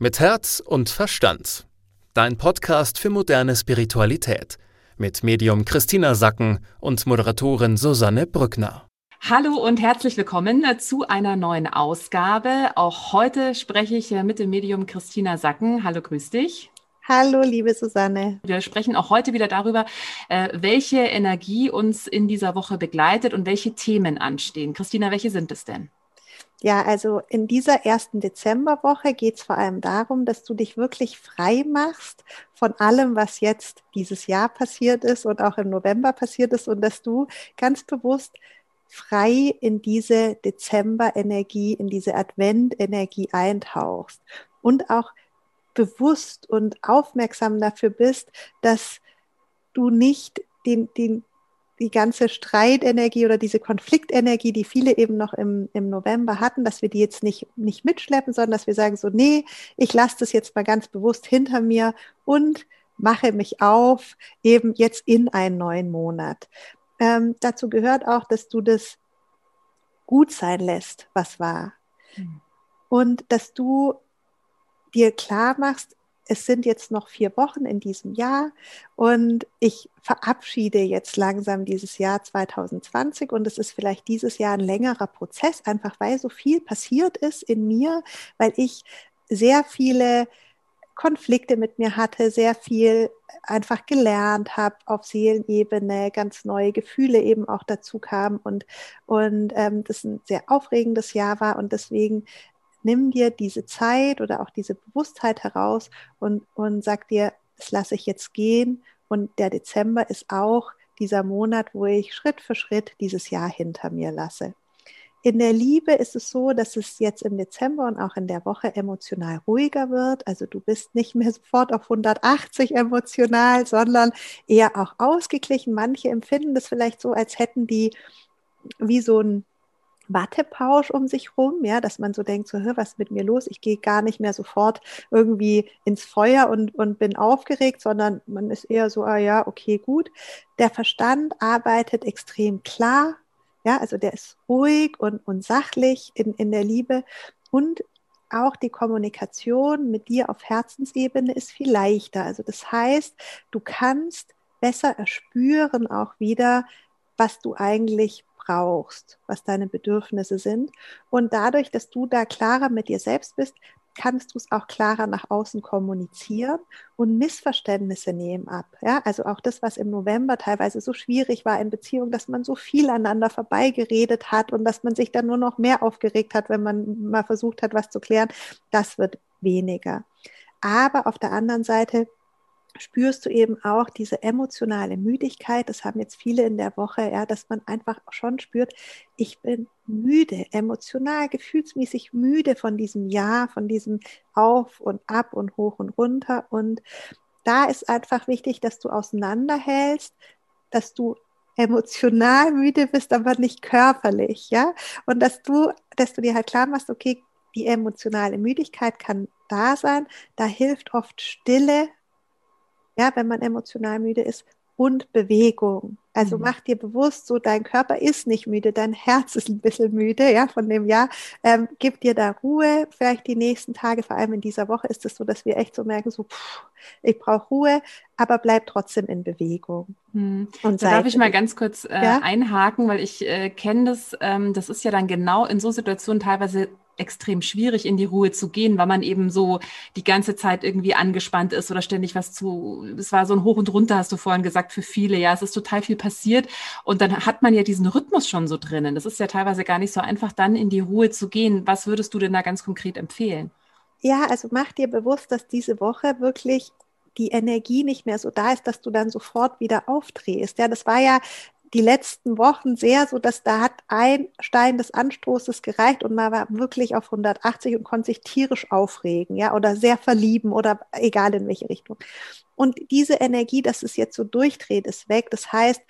Mit Herz und Verstand. Dein Podcast für moderne Spiritualität. Mit Medium Christina Sacken und Moderatorin Susanne Brückner. Hallo und herzlich willkommen zu einer neuen Ausgabe. Auch heute spreche ich mit dem Medium Christina Sacken. Hallo, grüß dich. Hallo, liebe Susanne. Wir sprechen auch heute wieder darüber, äh, welche Energie uns in dieser Woche begleitet und welche Themen anstehen. Christina, welche sind es denn? Ja, also in dieser ersten Dezemberwoche geht es vor allem darum, dass du dich wirklich frei machst von allem, was jetzt dieses Jahr passiert ist und auch im November passiert ist und dass du ganz bewusst frei in diese Dezemberenergie, in diese Adventenergie eintauchst und auch bewusst und aufmerksam dafür bist, dass du nicht den, den, die ganze Streitenergie oder diese Konfliktenergie, die viele eben noch im, im November hatten, dass wir die jetzt nicht, nicht mitschleppen, sondern dass wir sagen so, nee, ich lasse das jetzt mal ganz bewusst hinter mir und mache mich auf, eben jetzt in einen neuen Monat. Ähm, dazu gehört auch, dass du das gut sein lässt, was war. Mhm. Und dass du dir klar machst, es sind jetzt noch vier Wochen in diesem Jahr und ich verabschiede jetzt langsam dieses Jahr 2020 und es ist vielleicht dieses Jahr ein längerer Prozess, einfach weil so viel passiert ist in mir, weil ich sehr viele Konflikte mit mir hatte, sehr viel einfach gelernt habe auf Seelenebene, ganz neue Gefühle eben auch dazu kamen und, und ähm, das ein sehr aufregendes Jahr war und deswegen nimm dir diese Zeit oder auch diese Bewusstheit heraus und, und sag dir, das lasse ich jetzt gehen. Und der Dezember ist auch dieser Monat, wo ich Schritt für Schritt dieses Jahr hinter mir lasse. In der Liebe ist es so, dass es jetzt im Dezember und auch in der Woche emotional ruhiger wird. Also du bist nicht mehr sofort auf 180 emotional, sondern eher auch ausgeglichen. Manche empfinden das vielleicht so, als hätten die wie so ein Wattepausch um sich rum, ja, dass man so denkt, so, was ist mit mir los? Ich gehe gar nicht mehr sofort irgendwie ins Feuer und, und bin aufgeregt, sondern man ist eher so, ah ja, okay, gut. Der Verstand arbeitet extrem klar, ja, also der ist ruhig und, und sachlich in, in der Liebe und auch die Kommunikation mit dir auf Herzensebene ist viel leichter. Also das heißt, du kannst besser erspüren auch wieder, was du eigentlich brauchst, was deine Bedürfnisse sind. Und dadurch, dass du da klarer mit dir selbst bist, kannst du es auch klarer nach außen kommunizieren und Missverständnisse nehmen ab. Ja, also auch das, was im November teilweise so schwierig war in Beziehungen, dass man so viel aneinander vorbeigeredet hat und dass man sich dann nur noch mehr aufgeregt hat, wenn man mal versucht hat, was zu klären, das wird weniger. Aber auf der anderen Seite spürst du eben auch diese emotionale Müdigkeit. Das haben jetzt viele in der Woche, ja, dass man einfach schon spürt, ich bin müde, emotional, gefühlsmäßig müde von diesem Jahr, von diesem Auf und Ab und Hoch und Runter. Und da ist einfach wichtig, dass du auseinanderhältst, dass du emotional müde bist, aber nicht körperlich, ja. Und dass du, dass du dir halt klar machst, okay, die emotionale Müdigkeit kann da sein. Da hilft oft Stille ja, wenn man emotional müde ist, und Bewegung. Also mhm. mach dir bewusst, so dein Körper ist nicht müde, dein Herz ist ein bisschen müde, ja, von dem Jahr. Ähm, gib dir da Ruhe, vielleicht die nächsten Tage, vor allem in dieser Woche ist es so, dass wir echt so merken, so, pff, ich brauche Ruhe, aber bleib trotzdem in Bewegung. Mhm. Und da darf ich mal ganz kurz äh, ja? einhaken, weil ich äh, kenne das, ähm, das ist ja dann genau in so Situationen teilweise extrem schwierig, in die Ruhe zu gehen, weil man eben so die ganze Zeit irgendwie angespannt ist oder ständig was zu, es war so ein Hoch und Runter, hast du vorhin gesagt, für viele, ja, es ist total viel passiert und dann hat man ja diesen Rhythmus schon so drinnen. Das ist ja teilweise gar nicht so einfach, dann in die Ruhe zu gehen. Was würdest du denn da ganz konkret empfehlen? Ja, also mach dir bewusst, dass diese Woche wirklich die Energie nicht mehr so da ist, dass du dann sofort wieder aufdrehst. Ja, das war ja die letzten Wochen sehr so, dass da hat ein Stein des Anstoßes gereicht und man war wirklich auf 180 und konnte sich tierisch aufregen, ja, oder sehr verlieben oder egal in welche Richtung. Und diese Energie, dass es jetzt so durchdreht, ist weg. Das heißt,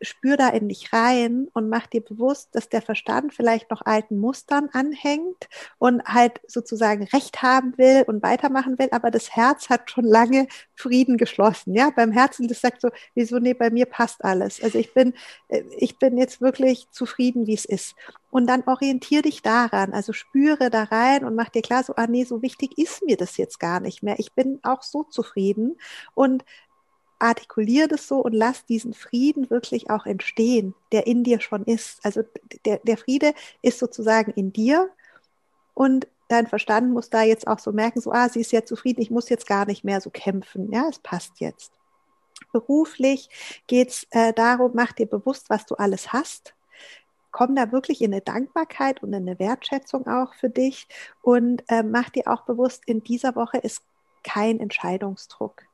spür da in dich rein und mach dir bewusst, dass der Verstand vielleicht noch alten Mustern anhängt und halt sozusagen Recht haben will und weitermachen will, aber das Herz hat schon lange Frieden geschlossen. Ja, beim Herzen, das sagt so, wieso, nee, bei mir passt alles. Also ich bin, äh, ich bin jetzt wirklich zufrieden, wie es ist. Und dann orientier dich daran, also spüre da rein und mach dir klar, so, ah nee, so wichtig ist mir das jetzt gar nicht mehr. Ich bin auch so zufrieden und artikulier das so und lass diesen Frieden wirklich auch entstehen, der in dir schon ist. Also der, der Friede ist sozusagen in dir und dein Verstand muss da jetzt auch so merken, so, ah, sie ist jetzt zufrieden, ich muss jetzt gar nicht mehr so kämpfen. Ja, es passt jetzt. Beruflich geht es äh, darum, mach dir bewusst, was du alles hast. Komm da wirklich in eine Dankbarkeit und in eine Wertschätzung auch für dich und äh, mach dir auch bewusst, in dieser Woche ist kein Entscheidungsdruck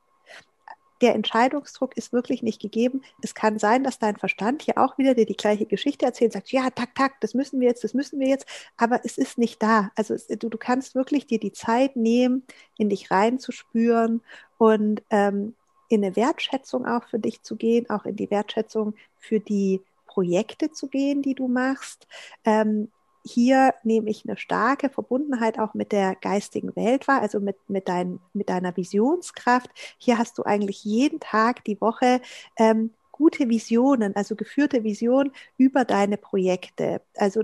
der Entscheidungsdruck ist wirklich nicht gegeben. Es kann sein, dass dein Verstand hier auch wieder dir die gleiche Geschichte erzählt, sagt, ja, tak, tak, das müssen wir jetzt, das müssen wir jetzt, aber es ist nicht da. Also es, du, du kannst wirklich dir die Zeit nehmen, in dich reinzuspüren und ähm, in eine Wertschätzung auch für dich zu gehen, auch in die Wertschätzung für die Projekte zu gehen, die du machst. Ähm, hier nehme ich eine starke Verbundenheit auch mit der geistigen Welt wahr, also mit, mit, dein, mit deiner Visionskraft. Hier hast du eigentlich jeden Tag die Woche ähm, gute Visionen, also geführte Visionen über deine Projekte. Also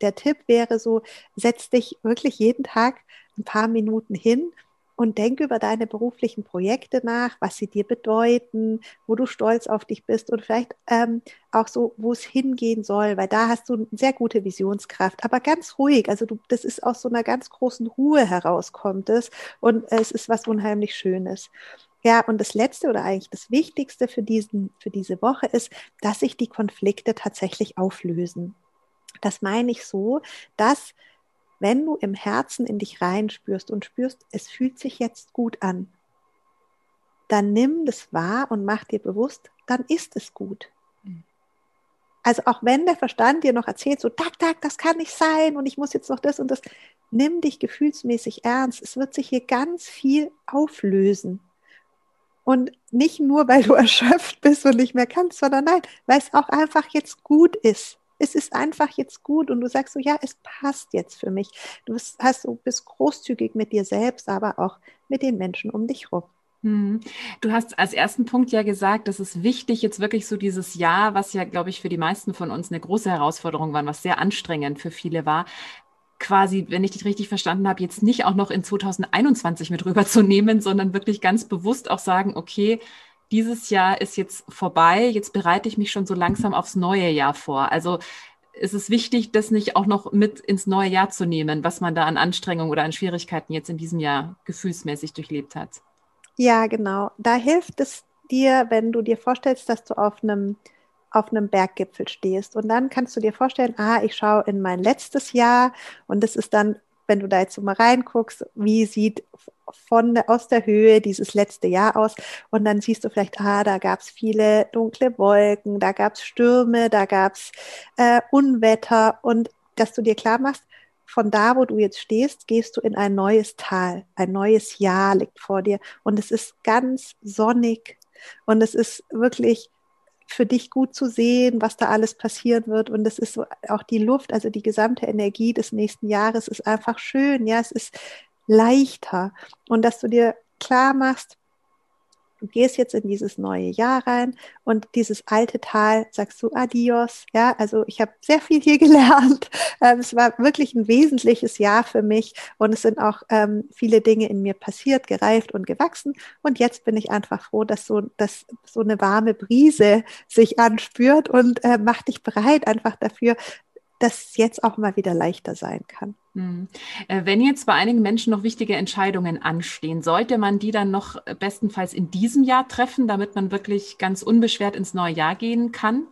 der Tipp wäre so, setz dich wirklich jeden Tag ein paar Minuten hin und denke über deine beruflichen Projekte nach, was sie dir bedeuten, wo du stolz auf dich bist und vielleicht ähm, auch so, wo es hingehen soll, weil da hast du eine sehr gute Visionskraft, aber ganz ruhig. Also du, das ist aus so einer ganz großen Ruhe herauskommt es und es ist was unheimlich Schönes. Ja, und das Letzte oder eigentlich das Wichtigste für, diesen, für diese Woche ist, dass sich die Konflikte tatsächlich auflösen. Das meine ich so, dass wenn du im Herzen in dich reinspürst und spürst, es fühlt sich jetzt gut an, dann nimm das wahr und mach dir bewusst, dann ist es gut. Mhm. Also auch wenn der Verstand dir noch erzählt, so, tak, tak, das kann nicht sein und ich muss jetzt noch das und das, nimm dich gefühlsmäßig ernst. Es wird sich hier ganz viel auflösen. Und nicht nur, weil du erschöpft bist und nicht mehr kannst, sondern nein, weil es auch einfach jetzt gut ist es ist einfach jetzt gut und du sagst so, ja, es passt jetzt für mich. Du bist, hast, du bist großzügig mit dir selbst, aber auch mit den Menschen um dich rum. Hm. Du hast als ersten Punkt ja gesagt, dass es wichtig jetzt wirklich so dieses Jahr, was ja, glaube ich, für die meisten von uns eine große Herausforderung war, was sehr anstrengend für viele war, quasi, wenn ich dich richtig verstanden habe, jetzt nicht auch noch in 2021 mit rüberzunehmen, sondern wirklich ganz bewusst auch sagen, okay, dieses Jahr ist jetzt vorbei, jetzt bereite ich mich schon so langsam aufs neue Jahr vor. Also ist es wichtig, das nicht auch noch mit ins neue Jahr zu nehmen, was man da an Anstrengungen oder an Schwierigkeiten jetzt in diesem Jahr gefühlsmäßig durchlebt hat. Ja, genau. Da hilft es dir, wenn du dir vorstellst, dass du auf einem auf einem Berggipfel stehst. Und dann kannst du dir vorstellen, ah, ich schaue in mein letztes Jahr und das ist dann wenn du da jetzt so mal reinguckst, wie sieht von aus der Höhe dieses letzte Jahr aus. Und dann siehst du vielleicht, ah, da gab es viele dunkle Wolken, da gab es Stürme, da gab es äh, Unwetter. Und dass du dir klar machst, von da, wo du jetzt stehst, gehst du in ein neues Tal, ein neues Jahr liegt vor dir. Und es ist ganz sonnig. Und es ist wirklich für dich gut zu sehen, was da alles passieren wird. Und es ist auch die Luft, also die gesamte Energie des nächsten Jahres ist einfach schön. Ja, es ist leichter. Und dass du dir klar machst, du gehst jetzt in dieses neue Jahr rein und dieses alte Tal sagst du Adios. Ja, also ich habe sehr viel hier gelernt. Ähm, es war wirklich ein wesentliches Jahr für mich und es sind auch ähm, viele Dinge in mir passiert, gereift und gewachsen. Und jetzt bin ich einfach froh, dass so, dass so eine warme Brise sich anspürt und äh, macht dich bereit einfach dafür, dass es jetzt auch mal wieder leichter sein kann. Hm. Äh, wenn jetzt bei einigen Menschen noch wichtige Entscheidungen anstehen, sollte man die dann noch äh, bestenfalls in diesem Jahr treffen, damit man wirklich ganz unbeschwert ins neue Jahr gehen kann?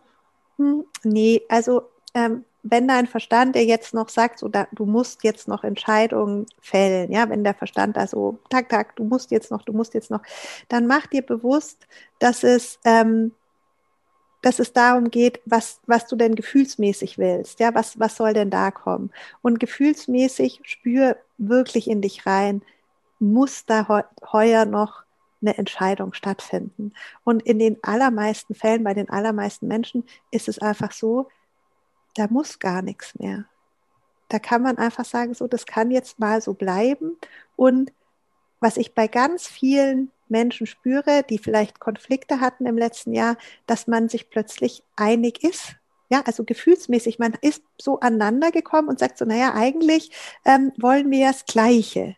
Hm, nee, also ähm, wenn dein Verstand dir jetzt noch sagt, so, da, du musst jetzt noch Entscheidungen fällen, ja, wenn der Verstand da so, tak, tak, du musst jetzt noch, du musst jetzt noch, dann mach dir bewusst, dass es ähm, dass es darum geht, was, was du denn gefühlsmäßig willst. Ja, was, was soll denn da kommen? Und gefühlsmäßig spür wirklich in dich rein, muss da heuer noch eine Entscheidung stattfinden. Und in den allermeisten Fällen, bei den allermeisten Menschen, ist es einfach so, da muss gar nichts mehr. Da kann man einfach sagen, so, das kann jetzt mal so bleiben. Und was ich bei ganz vielen Menschen spüre, die vielleicht Konflikte hatten im letzten Jahr, dass man sich plötzlich einig ist. Ja, also gefühlsmäßig, man ist so aneinander gekommen und sagt so, naja, eigentlich ähm, wollen wir das Gleiche.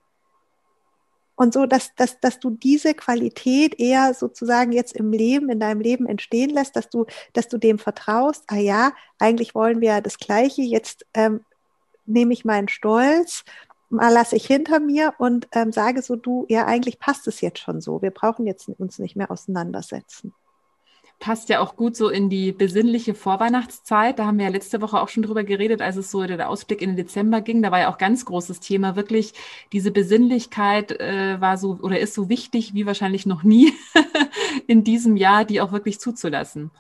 Und so, dass, dass, dass du diese Qualität eher sozusagen jetzt im Leben, in deinem Leben entstehen lässt, dass du, dass du dem vertraust, ah ja, eigentlich wollen wir ja das Gleiche, jetzt ähm, nehme ich meinen Stolz, mal lasse ich hinter mir und ähm, sage so, du, ja, eigentlich passt es jetzt schon so. Wir brauchen jetzt uns nicht mehr auseinandersetzen passt ja auch gut so in die besinnliche Vorweihnachtszeit. Da haben wir ja letzte Woche auch schon drüber geredet, als es so der Ausblick in den Dezember ging. Da war ja auch ganz großes Thema. Wirklich diese Besinnlichkeit äh, war so oder ist so wichtig wie wahrscheinlich noch nie in diesem Jahr, die auch wirklich zuzulassen.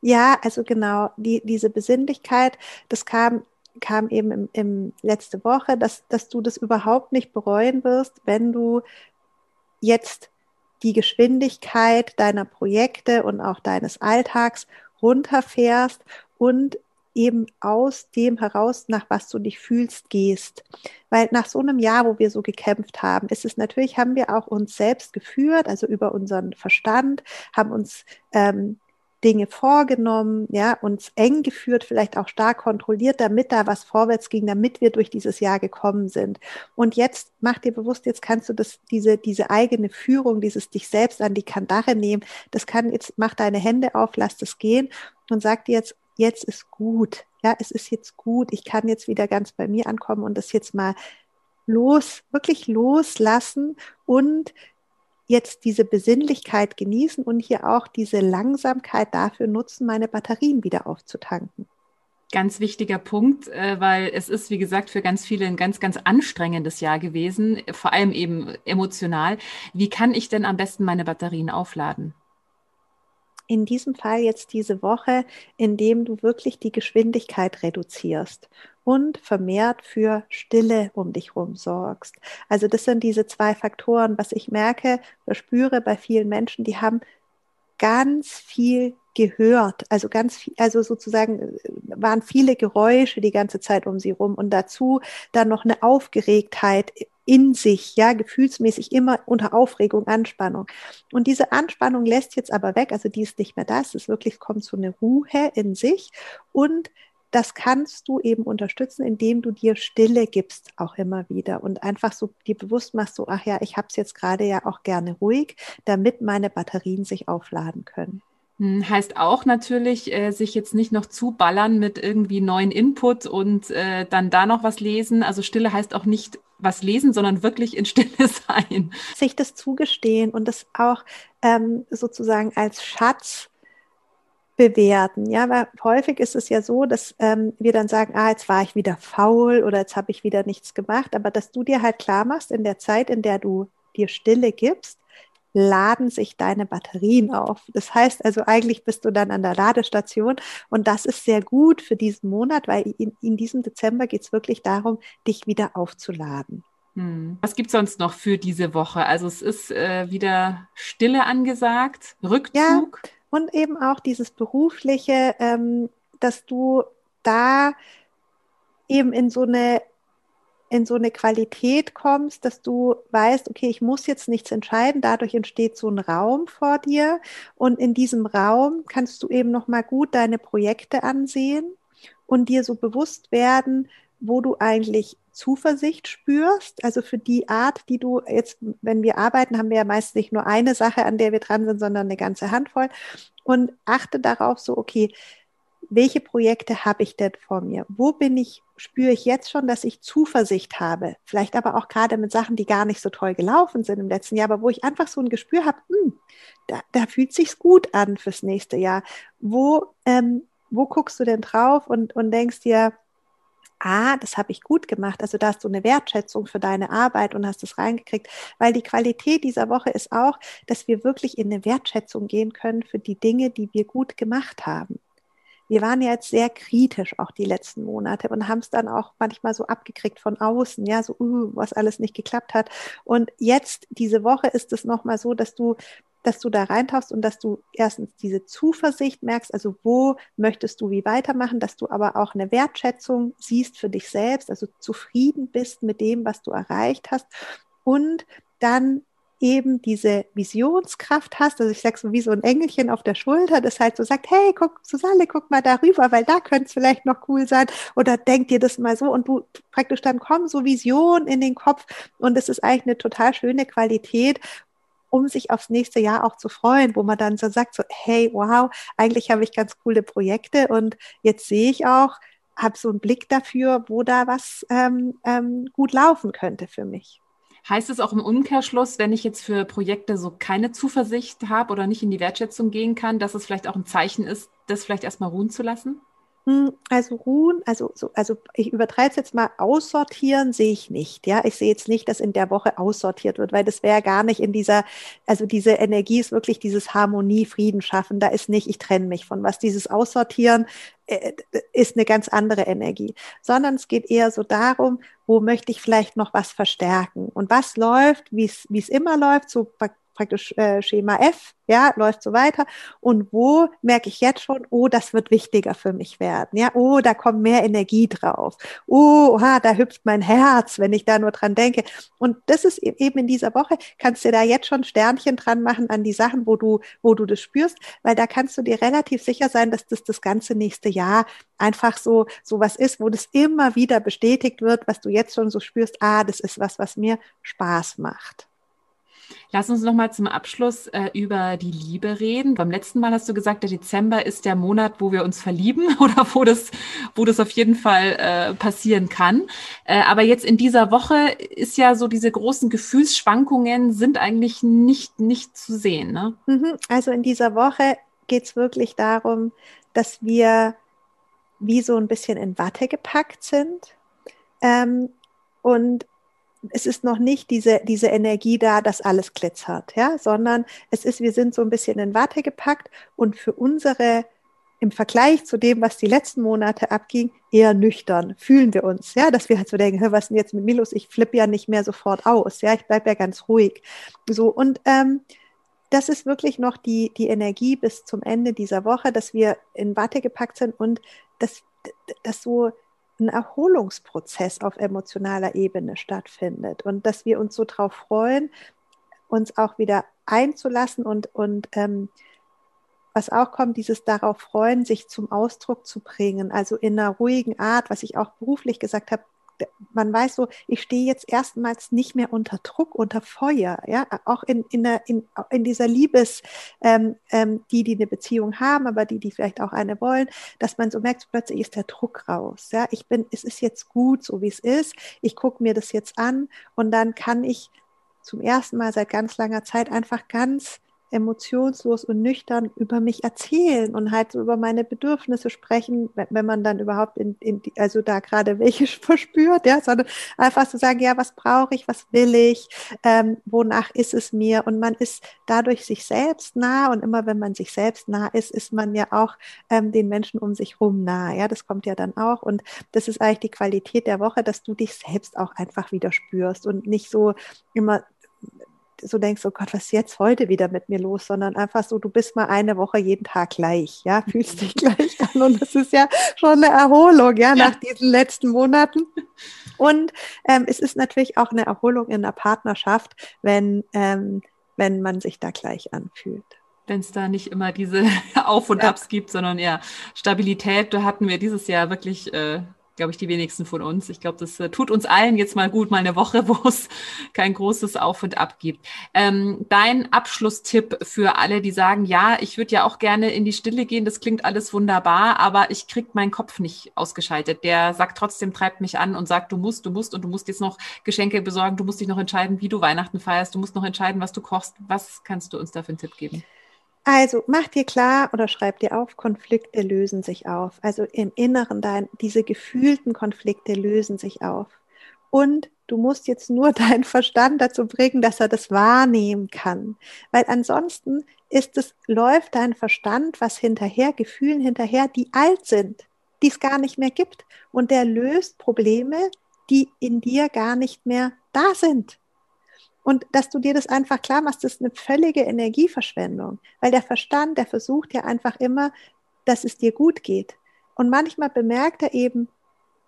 Ja, also genau, die, diese Besinnlichkeit, das kam kam eben im, im letzte Woche, dass, dass du das überhaupt nicht bereuen wirst, wenn du jetzt die Geschwindigkeit deiner Projekte und auch deines Alltags runterfährst und eben aus dem heraus, nach was du dich fühlst, gehst. Weil nach so einem Jahr, wo wir so gekämpft haben, ist es natürlich, haben wir auch uns selbst geführt, also über unseren Verstand, haben uns ähm, Dinge vorgenommen, ja, uns eng geführt, vielleicht auch stark kontrolliert, damit da was vorwärts ging, damit wir durch dieses Jahr gekommen sind. Und jetzt mach dir bewusst, jetzt kannst du das, diese, diese eigene Führung, dieses dich selbst an die Kandare nehmen. Das kann jetzt, mach deine Hände auf, lass das gehen und sag dir jetzt, jetzt ist gut. Ja, es ist jetzt gut. Ich kann jetzt wieder ganz bei mir ankommen und das jetzt mal los, wirklich loslassen und jetzt diese Besinnlichkeit genießen und hier auch diese Langsamkeit dafür nutzen, meine Batterien wieder aufzutanken. Ganz wichtiger Punkt, äh, weil es ist, wie gesagt, für ganz viele ein ganz, ganz anstrengendes Jahr gewesen, vor allem eben emotional. Wie kann ich denn am besten meine Batterien aufladen? in diesem Fall jetzt diese Woche, indem du wirklich die Geschwindigkeit reduzierst und vermehrt für Stille um dich rum sorgst. Also das sind diese zwei Faktoren, was ich merke, verspüre bei vielen Menschen, die haben ganz viel gehört, also ganz viel, also sozusagen äh, waren viele Geräusche die ganze Zeit um sie rum und dazu dann noch eine Aufgeregtheit in sich, ja, gefühlsmäßig immer unter Aufregung, Anspannung. Und diese Anspannung lässt jetzt aber weg, also die ist nicht mehr da, es ist wirklich, kommt so eine Ruhe in sich und das kannst du eben unterstützen, indem du dir Stille gibst, auch immer wieder und einfach so dir bewusst machst, so, ach ja, ich habe es jetzt gerade ja auch gerne ruhig, damit meine Batterien sich aufladen können. Hm, heißt auch natürlich, äh, sich jetzt nicht noch zuballern mit irgendwie neuen Input und äh, dann da noch was lesen. Also Stille heißt auch nicht was lesen, sondern wirklich in Stille sein. Sich das zugestehen und das auch ähm, sozusagen als Schatz bewerten. Ja, weil häufig ist es ja so, dass ähm, wir dann sagen, ah, jetzt war ich wieder faul oder jetzt habe ich wieder nichts gemacht. Aber dass du dir halt klar machst, in der Zeit, in der du dir Stille gibst, laden sich deine Batterien auf. Das heißt also, eigentlich bist du dann an der Ladestation und das ist sehr gut für diesen Monat, weil in, in diesem Dezember geht es wirklich darum, dich wieder aufzuladen. Hm. Was gibt es sonst noch für diese Woche? Also es ist äh, wieder Stille angesagt, Rückzug. Ja, und eben auch dieses berufliche, ähm, dass du da eben in so eine in so eine Qualität kommst, dass du weißt, okay, ich muss jetzt nichts entscheiden, dadurch entsteht so ein Raum vor dir. Und in diesem Raum kannst du eben noch mal gut deine Projekte ansehen und dir so bewusst werden, wo du eigentlich Zuversicht spürst, also für die Art, die du jetzt, wenn wir arbeiten, haben wir ja meist nicht nur eine Sache, an der wir dran sind, sondern eine ganze Handvoll und achte darauf so, okay, welche Projekte habe ich denn vor mir? Wo bin ich, spüre ich jetzt schon, dass ich Zuversicht habe? Vielleicht aber auch gerade mit Sachen, die gar nicht so toll gelaufen sind im letzten Jahr, aber wo ich einfach so ein Gespür habe, hm, da, da fühlt sich's gut an fürs nächste Jahr. Wo, ähm, wo guckst du denn drauf und, und denkst dir, ah, das habe ich gut gemacht. Also da hast du eine Wertschätzung für deine Arbeit und hast es reingekriegt. Weil die Qualität dieser Woche ist auch, dass wir wirklich in eine Wertschätzung gehen können für die Dinge, die wir gut gemacht haben wir waren ja jetzt sehr kritisch auch die letzten Monate und haben es dann auch manchmal so abgekriegt von außen, ja, so, uh, was alles nicht geklappt hat. Und jetzt, diese Woche ist es nochmal so, dass du dass du da reintauchst und dass du erstens diese Zuversicht merkst, also wo möchtest du wie weitermachen, dass du aber auch eine Wertschätzung siehst für dich selbst, also zufrieden bist mit dem, was du erreicht hast und dann eben diese Visionskraft hast, also ich sag so wie so ein Engelchen auf der Schulter, das halt so sagt, hey, guck, Susanne, guck mal darüber, weil da könnte es vielleicht noch cool sein. Oder denk dir das mal so und du praktisch dann kommen so Visionen in den Kopf und es ist eigentlich eine total schöne Qualität, um sich aufs nächste Jahr auch zu freuen, wo man dann so sagt, so, hey, wow, eigentlich habe ich ganz coole Projekte und jetzt sehe ich auch, habe so einen Blick dafür, wo da was ähm, ähm, gut laufen könnte für mich. Heißt es auch im Umkehrschluss, wenn ich jetzt für Projekte so keine Zuversicht habe oder nicht in die Wertschätzung gehen kann, dass es vielleicht auch ein Zeichen ist, das vielleicht erstmal ruhen zu lassen? Hm, also ruhen, also, so, also ich übertreibe es jetzt mal, aussortieren sehe ich nicht. Ja, ich sehe jetzt nicht, dass in der Woche aussortiert wird, weil das wäre gar nicht in dieser, also diese Energie ist wirklich dieses Harmonie, Frieden schaffen. Da ist nicht, ich trenne mich von was. Dieses Aussortieren äh, ist eine ganz andere Energie, sondern es geht eher so darum, wo möchte ich vielleicht noch was verstärken und was läuft, wie es immer läuft, so praktisch äh, Schema F, ja, läuft so weiter. Und wo merke ich jetzt schon, oh, das wird wichtiger für mich werden, ja, oh, da kommt mehr Energie drauf, oh, ha, da hüpft mein Herz, wenn ich da nur dran denke. Und das ist e-, eben in dieser Woche, kannst du da jetzt schon Sternchen dran machen an die Sachen, wo du, wo du das spürst, weil da kannst du dir relativ sicher sein, dass das das ganze nächste Jahr einfach so, so was ist, wo das immer wieder bestätigt wird, was du jetzt schon so spürst, ah, das ist was, was mir Spaß macht. Lass uns noch mal zum Abschluss äh, über die Liebe reden. Beim letzten Mal hast du gesagt, der Dezember ist der Monat, wo wir uns verlieben oder wo das, wo das auf jeden Fall äh, passieren kann. Äh, aber jetzt in dieser Woche ist ja so diese großen Gefühlsschwankungen sind eigentlich nicht, nicht zu sehen. Ne? Mhm. Also in dieser Woche geht es wirklich darum, dass wir wie so ein bisschen in Watte gepackt sind. Ähm, und es ist noch nicht diese, diese Energie da, dass alles glitzert, ja, sondern es ist, wir sind so ein bisschen in Watte gepackt und für unsere, im Vergleich zu dem, was die letzten Monate abging, eher nüchtern fühlen wir uns, ja, dass wir halt so denken, was ist denn jetzt mit Milos? Ich flippe ja nicht mehr sofort aus, ja, ich bleibe ja ganz ruhig. So, und ähm, das ist wirklich noch die, die Energie bis zum Ende dieser Woche, dass wir in Watte gepackt sind und dass, dass so ein Erholungsprozess auf emotionaler Ebene stattfindet und dass wir uns so darauf freuen, uns auch wieder einzulassen und, und ähm, was auch kommt, dieses darauf freuen, sich zum Ausdruck zu bringen, also in einer ruhigen Art, was ich auch beruflich gesagt habe, man weiß so, ich stehe jetzt erstmals nicht mehr unter Druck, unter Feuer, ja, auch in, in, der, in, in dieser Liebes, ähm, ähm, die, die eine Beziehung haben, aber die, die vielleicht auch eine wollen, dass man so merkt, plötzlich ist der Druck raus, ja, ich bin, es ist jetzt gut, so wie es ist, ich gucke mir das jetzt an und dann kann ich zum ersten Mal seit ganz langer Zeit einfach ganz emotionslos und nüchtern über mich erzählen und halt so über meine Bedürfnisse sprechen, wenn man dann überhaupt in, in die, also da gerade welche verspürt, ja, sondern einfach zu so sagen, ja, was brauche ich, was will ich, ähm, wonach ist es mir? Und man ist dadurch sich selbst nah und immer wenn man sich selbst nah ist, ist man ja auch ähm, den Menschen um sich rum nah, ja, das kommt ja dann auch. Und das ist eigentlich die Qualität der Woche, dass du dich selbst auch einfach wieder spürst und nicht so immer so denkst, oh Gott, was ist jetzt heute wieder mit mir los, sondern einfach so, du bist mal eine Woche jeden Tag gleich, ja, fühlst dich gleich an. Und das ist ja schon eine Erholung, ja, nach diesen letzten Monaten. Und ähm, es ist natürlich auch eine Erholung in der Partnerschaft, wenn, ähm, wenn man sich da gleich anfühlt. Wenn es da nicht immer diese Auf und Abs gibt, sondern ja, Stabilität, da hatten wir dieses Jahr wirklich äh, glaube ich, die wenigsten von uns. Ich glaube, das äh, tut uns allen jetzt mal gut, mal eine Woche, wo es kein großes Auf und Ab gibt. Ähm, dein Abschlusstipp für alle, die sagen, ja, ich würde ja auch gerne in die Stille gehen, das klingt alles wunderbar, aber ich kriege meinen Kopf nicht ausgeschaltet. Der sagt trotzdem, treibt mich an und sagt, du musst, du musst und du musst jetzt noch Geschenke besorgen, du musst dich noch entscheiden, wie du Weihnachten feierst, du musst noch entscheiden, was du kochst. Was kannst du uns da für einen Tipp geben? Also mach dir klar oder schreib dir auf, Konflikte lösen sich auf. Also im Inneren dein, diese gefühlten Konflikte lösen sich auf. Und Du musst jetzt nur deinen Verstand dazu bringen, dass er das wahrnehmen kann. Weil ansonsten ist es, läuft dein Verstand was hinterher, Gefühlen hinterher, die alt sind, die es gar nicht mehr gibt. Und der löst Probleme, die in dir gar nicht mehr da sind. Und dass du dir das einfach klar machst, das ist eine völlige Energieverschwendung, weil der Verstand, der versucht ja einfach immer, dass es dir gut geht. Und manchmal bemerkt er eben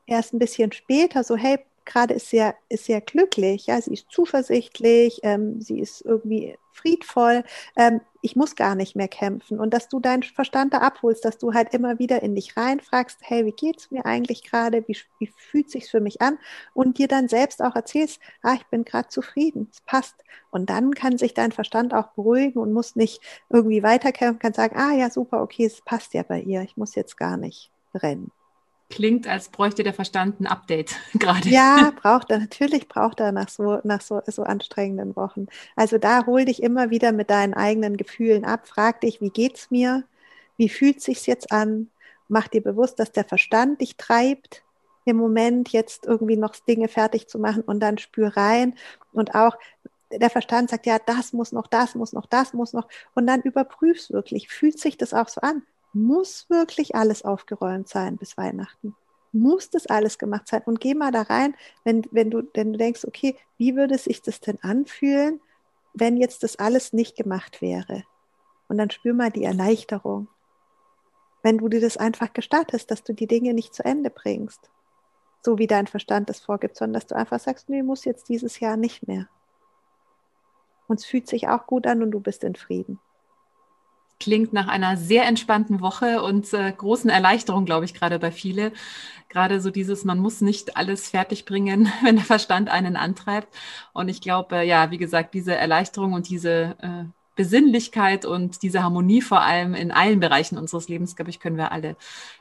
erst ein bisschen später so, hey, gerade ist sehr, ist sehr glücklich, ja, sie ist zuversichtlich, ähm, sie ist irgendwie friedvoll, ähm, ich muss gar nicht mehr kämpfen. Und dass du deinen Verstand da abholst, dass du halt immer wieder in dich reinfragst, hey, wie geht's mir eigentlich gerade, wie, wie fühlt sich's für mich an? Und dir dann selbst auch erzählst, ah, ich bin gerade zufrieden, es passt. Und dann kann sich dein Verstand auch beruhigen und muss nicht irgendwie weiterkämpfen, kann sagen, ah ja, super, okay, es passt ja bei ihr, ich muss jetzt gar nicht rennen klingt, als bräuchte der Verstand ein Update gerade. Ja, braucht er, natürlich braucht er nach so, nach so, so anstrengenden Wochen. Also da hol dich immer wieder mit deinen eigenen Gefühlen ab, frag dich, wie geht's mir? Wie fühlt sich's jetzt an? Mach dir bewusst, dass der Verstand dich treibt, im Moment jetzt irgendwie noch Dinge fertig zu machen und dann spür rein und auch der Verstand sagt, ja, das muss noch, das muss noch, das muss noch. Und dann überprüfst wirklich, fühlt sich das auch so an? Muss wirklich alles aufgeräumt sein bis Weihnachten? Muss das alles gemacht sein? Und geh mal da rein, wenn, wenn, du, wenn du denkst, okay, wie würde sich das denn anfühlen, wenn jetzt das alles nicht gemacht wäre? Und dann spür mal die Erleichterung. Wenn du dir das einfach gestattest, dass du die Dinge nicht zu Ende bringst, so wie dein Verstand es vorgibt, sondern dass du einfach sagst, nee, muss jetzt dieses Jahr nicht mehr. Und es fühlt sich auch gut an und du bist in Frieden klingt nach einer sehr entspannten Woche und äh, großen Erleichterung, glaube ich, gerade bei viele. Gerade so dieses, man muss nicht alles fertig bringen, wenn der Verstand einen antreibt. Und ich glaube, äh, ja, wie gesagt, diese Erleichterung und diese äh, Besinnlichkeit und diese Harmonie vor allem in allen Bereichen unseres Lebens, glaube ich, können wir alle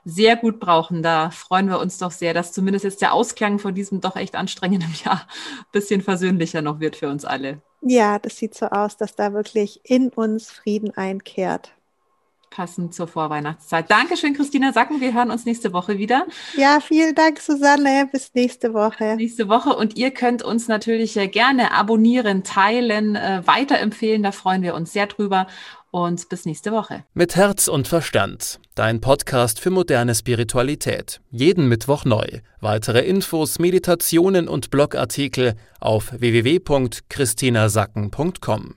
sehr gut brauchen. Da freuen wir uns doch sehr, dass zumindest jetzt der Ausklang von diesem doch echt anstrengenden Jahr ein bisschen versöhnlicher noch wird für uns alle. Ja, das sieht so aus, dass da wirklich in uns Frieden einkehrt. Passend zur Vorweihnachtszeit. Dankeschön, Christina Sacken. Wir hören uns nächste Woche wieder. Ja, vielen Dank, Susanne. Bis nächste Woche. Nächste Woche. Und ihr könnt uns natürlich äh, gerne abonnieren, teilen, äh, weiterempfehlen. Da freuen wir uns sehr drüber. Und bis nächste Woche. Mit Herz und Verstand. Dein Podcast für moderne Spiritualität. Jeden Mittwoch neu. Weitere Infos, Meditationen und Blogartikel auf www.christinasacken.com.